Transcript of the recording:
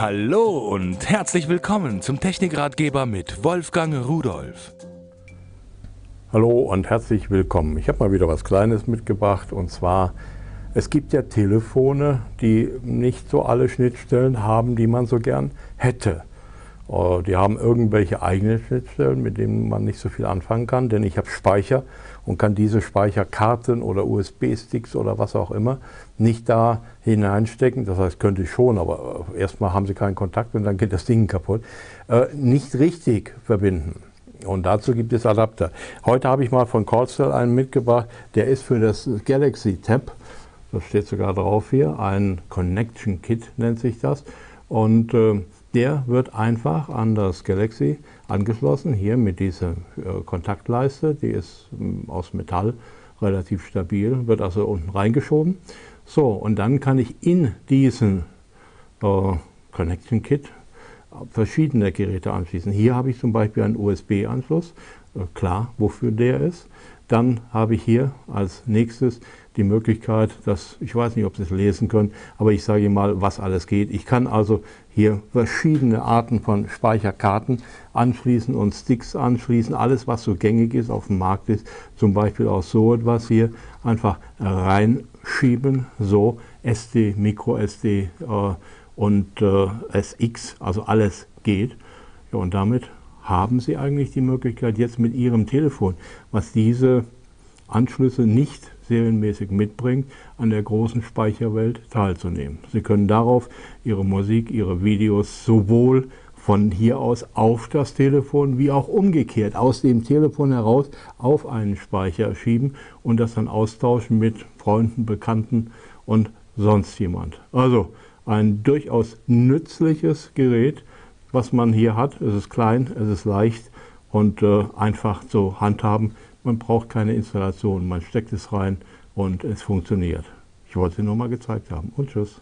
Hallo und herzlich willkommen zum Technikratgeber mit Wolfgang Rudolf. Hallo und herzlich willkommen. Ich habe mal wieder was Kleines mitgebracht und zwar, es gibt ja Telefone, die nicht so alle Schnittstellen haben, die man so gern hätte. Äh, die haben irgendwelche eigenen Schnittstellen, mit denen man nicht so viel anfangen kann, denn ich habe Speicher und kann diese Speicherkarten oder USB-Sticks oder was auch immer nicht da hineinstecken. Das heißt, könnte ich schon, aber äh, erstmal haben sie keinen Kontakt und dann geht das Ding kaputt. Äh, nicht richtig verbinden. Und dazu gibt es Adapter. Heute habe ich mal von Cordcell einen mitgebracht, der ist für das Galaxy Tab, das steht sogar drauf hier, ein Connection Kit nennt sich das. Und äh, der wird einfach an das Galaxy angeschlossen, hier mit dieser äh, Kontaktleiste, die ist äh, aus Metall relativ stabil, wird also unten reingeschoben. So, und dann kann ich in diesen äh, Connection Kit verschiedene Geräte anschließen. Hier habe ich zum Beispiel einen USB-Anschluss, äh, klar, wofür der ist. Dann habe ich hier als nächstes die Möglichkeit, dass, ich weiß nicht, ob Sie es lesen können, aber ich sage Ihnen mal, was alles geht. Ich kann also hier verschiedene Arten von Speicherkarten anschließen und Sticks anschließen. Alles, was so gängig ist, auf dem Markt ist, zum Beispiel auch so etwas hier, einfach reinschieben, so SD, Micro SD äh, und äh, SX, also alles geht. Ja, und damit haben Sie eigentlich die Möglichkeit, jetzt mit Ihrem Telefon, was diese Anschlüsse nicht serienmäßig mitbringt, an der großen Speicherwelt teilzunehmen. Sie können darauf Ihre Musik, Ihre Videos sowohl von hier aus auf das Telefon wie auch umgekehrt aus dem Telefon heraus auf einen Speicher schieben und das dann austauschen mit Freunden, Bekannten und sonst jemand. Also ein durchaus nützliches Gerät, was man hier hat. Es ist klein, es ist leicht und äh, einfach zu handhaben. Man braucht keine Installation, man steckt es rein und es funktioniert. Ich wollte es nur mal gezeigt haben und tschüss.